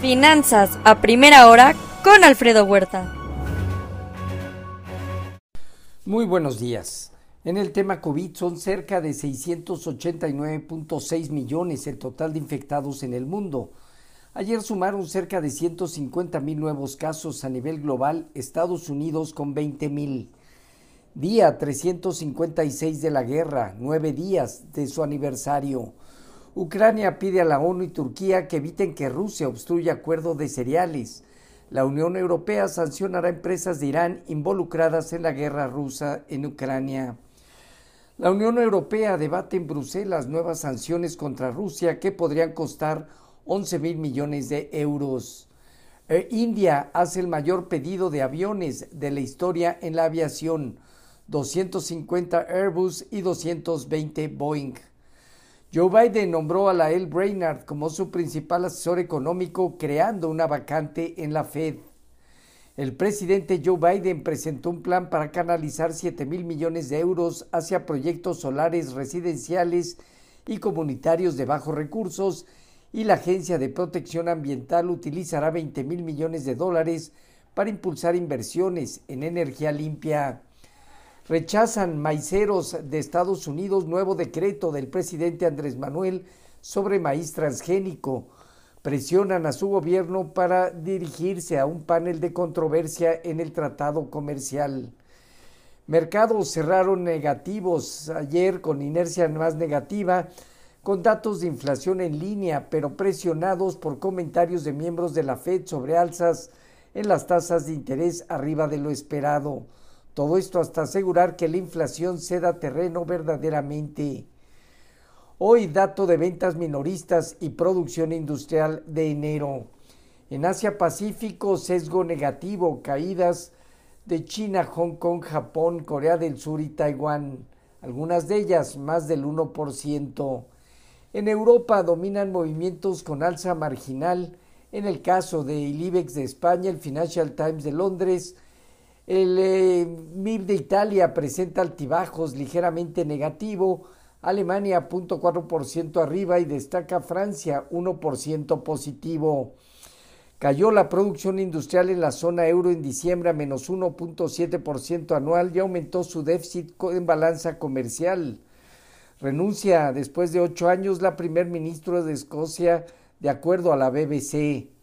Finanzas a primera hora con Alfredo Huerta. Muy buenos días. En el tema COVID son cerca de 689.6 millones el total de infectados en el mundo. Ayer sumaron cerca de 150 mil nuevos casos a nivel global, Estados Unidos con 20 mil. Día 356 de la guerra, nueve días de su aniversario. Ucrania pide a la ONU y Turquía que eviten que Rusia obstruya acuerdo de cereales. La Unión Europea sancionará empresas de Irán involucradas en la guerra rusa en Ucrania. La Unión Europea debate en Bruselas nuevas sanciones contra Rusia que podrían costar 11 mil millones de euros. India hace el mayor pedido de aviones de la historia en la aviación, 250 Airbus y 220 Boeing. Joe Biden nombró a Lael Brainard como su principal asesor económico, creando una vacante en la Fed. El presidente Joe Biden presentó un plan para canalizar 7 mil millones de euros hacia proyectos solares residenciales y comunitarios de bajos recursos y la Agencia de Protección Ambiental utilizará 20 mil millones de dólares para impulsar inversiones en energía limpia. Rechazan maiceros de Estados Unidos nuevo decreto del presidente Andrés Manuel sobre maíz transgénico. Presionan a su gobierno para dirigirse a un panel de controversia en el tratado comercial. Mercados cerraron negativos ayer con inercia más negativa, con datos de inflación en línea, pero presionados por comentarios de miembros de la Fed sobre alzas en las tasas de interés arriba de lo esperado. Todo esto hasta asegurar que la inflación ceda terreno verdaderamente. Hoy dato de ventas minoristas y producción industrial de enero. En Asia Pacífico, sesgo negativo, caídas de China, Hong Kong, Japón, Corea del Sur y Taiwán. Algunas de ellas más del 1%. En Europa dominan movimientos con alza marginal. En el caso de IBEX de España, el Financial Times de Londres, el eh, MIB de Italia presenta altibajos ligeramente negativo, Alemania 0.4% arriba y destaca Francia 1% positivo. Cayó la producción industrial en la zona euro en diciembre a menos 1.7% anual y aumentó su déficit en balanza comercial. Renuncia después de ocho años la primer ministro de Escocia de acuerdo a la BBC.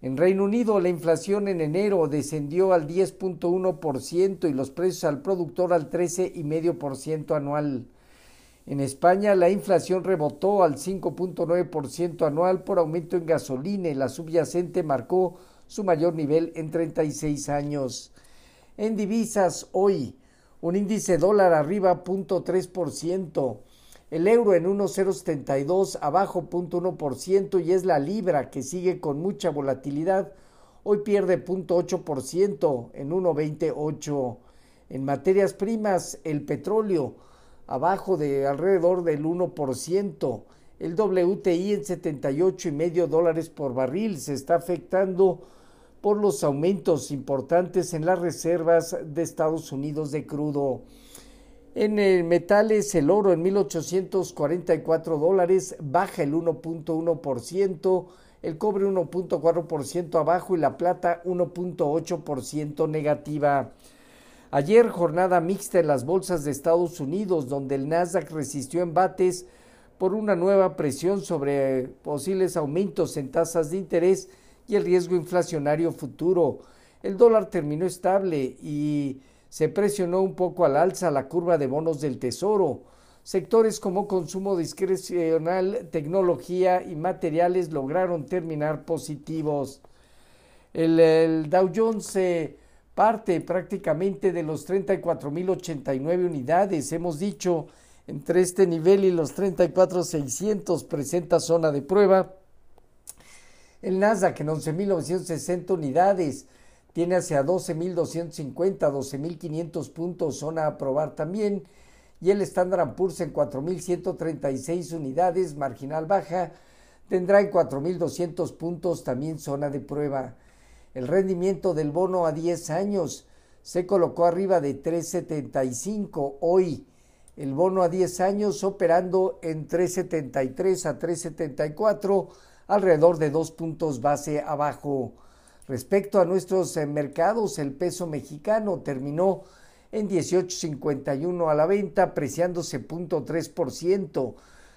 En Reino Unido la inflación en enero descendió al 10.1% y los precios al productor al 13,5% anual. En España la inflación rebotó al 5.9% anual por aumento en gasolina y la subyacente marcó su mayor nivel en 36 años. En divisas hoy, un índice dólar arriba 0.3%, el euro en 1,072 abajo 0.1% y es la libra que sigue con mucha volatilidad. Hoy pierde 0.8% en 1,28. En materias primas, el petróleo abajo de alrededor del 1%. El WTI en 78 y medio dólares por barril se está afectando por los aumentos importantes en las reservas de Estados Unidos de crudo. En el metales, el oro en 1844 dólares baja el 1.1%, el cobre 1.4% abajo y la plata 1.8% negativa. Ayer jornada mixta en las bolsas de Estados Unidos, donde el Nasdaq resistió embates por una nueva presión sobre posibles aumentos en tasas de interés y el riesgo inflacionario futuro. El dólar terminó estable y se presionó un poco al alza la curva de bonos del Tesoro. Sectores como consumo discrecional, tecnología y materiales lograron terminar positivos. El, el Dow Jones se parte prácticamente de los 34.089 unidades. Hemos dicho entre este nivel y los 34.600 presenta zona de prueba. El Nasdaq en 11.960 unidades tiene hacia 12.250, 12.500 puntos, zona a aprobar también. Y el Standard Poor's en 4.136 unidades, marginal baja, tendrá en 4.200 puntos también zona de prueba. El rendimiento del bono a 10 años se colocó arriba de 3.75 hoy. El bono a 10 años operando en 3.73 a 3.74 alrededor de dos puntos base abajo. Respecto a nuestros eh, mercados, el peso mexicano terminó en 18.51 a la venta, apreciándose 0.3%.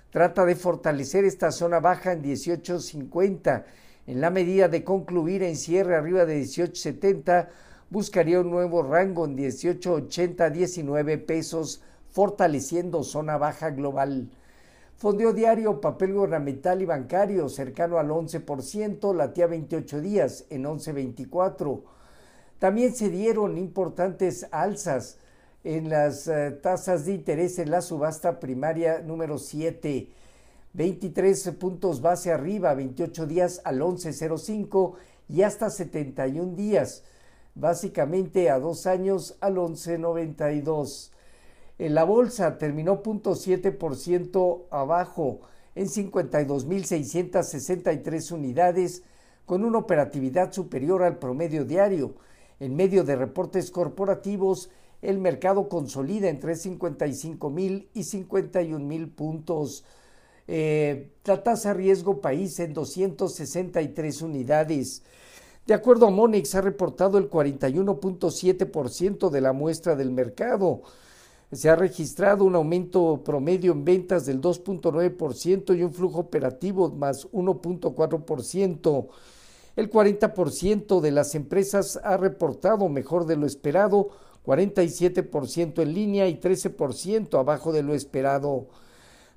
Trata de fortalecer esta zona baja en 18.50. En la medida de concluir en cierre arriba de 18.70, buscaría un nuevo rango en 18.80 19 pesos, fortaleciendo zona baja global. Fondeo diario, papel gubernamental y bancario cercano al 11%, latía 28 días en 11.24. También se dieron importantes alzas en las eh, tasas de interés en la subasta primaria número 7. 23 puntos base arriba, 28 días al 11.05 y hasta 71 días, básicamente a dos años al 11.92. En la bolsa terminó 0.7% abajo en 52.663 unidades con una operatividad superior al promedio diario. En medio de reportes corporativos, el mercado consolida entre 55 mil y 51 mil puntos. Eh, la tasa riesgo país en 263 unidades. De acuerdo a Monex, ha reportado el 41.7% de la muestra del mercado se ha registrado un aumento promedio en ventas del 2.9% y un flujo operativo más 1.4%. El 40% de las empresas ha reportado mejor de lo esperado, 47% en línea y 13% abajo de lo esperado.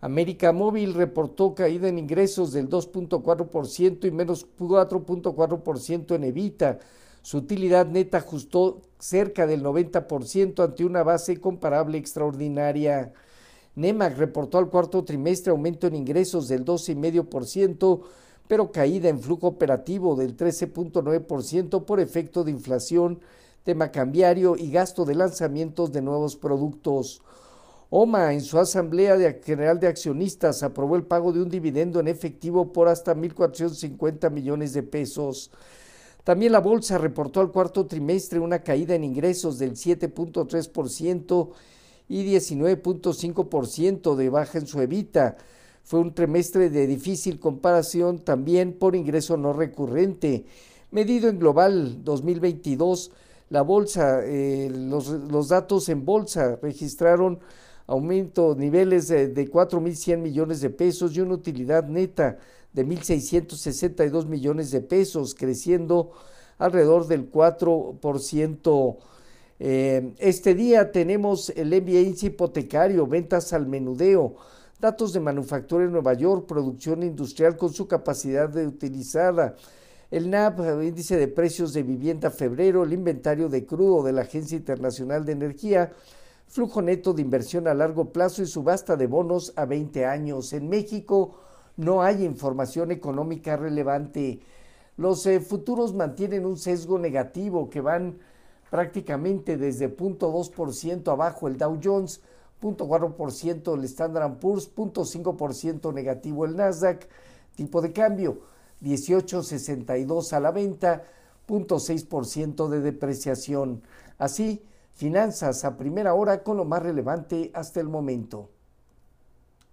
América Móvil reportó caída en ingresos del 2.4% y menos 4.4% en Evita. Su utilidad neta ajustó cerca del 90% ante una base comparable extraordinaria. NEMAC reportó al cuarto trimestre aumento en ingresos del 12,5%, pero caída en flujo operativo del 13.9% por efecto de inflación, tema cambiario y gasto de lanzamientos de nuevos productos. OMA en su Asamblea General de Accionistas aprobó el pago de un dividendo en efectivo por hasta 1.450 millones de pesos. También la bolsa reportó al cuarto trimestre una caída en ingresos del 7.3% y 19.5% de baja en su evita. Fue un trimestre de difícil comparación también por ingreso no recurrente. Medido en global 2022, la bolsa, eh, los, datos en bolsa registraron aumento, niveles de, de 4.100 millones de pesos y una utilidad neta de 1.662 millones de pesos, creciendo alrededor del 4%. Eh, este día tenemos el MBA hipotecario, ventas al menudeo, datos de manufactura en Nueva York, producción industrial con su capacidad de utilizada, el NAP, índice de precios de vivienda febrero, el inventario de crudo de la Agencia Internacional de Energía, flujo neto de inversión a largo plazo y subasta de bonos a 20 años. En México, no hay información económica relevante. Los eh, futuros mantienen un sesgo negativo que van prácticamente desde 0.2% abajo el Dow Jones, 0.4% el Standard Poor's, 0.5% negativo el Nasdaq, tipo de cambio 18.62 a la venta, 0.6% de depreciación. Así, finanzas a primera hora con lo más relevante hasta el momento.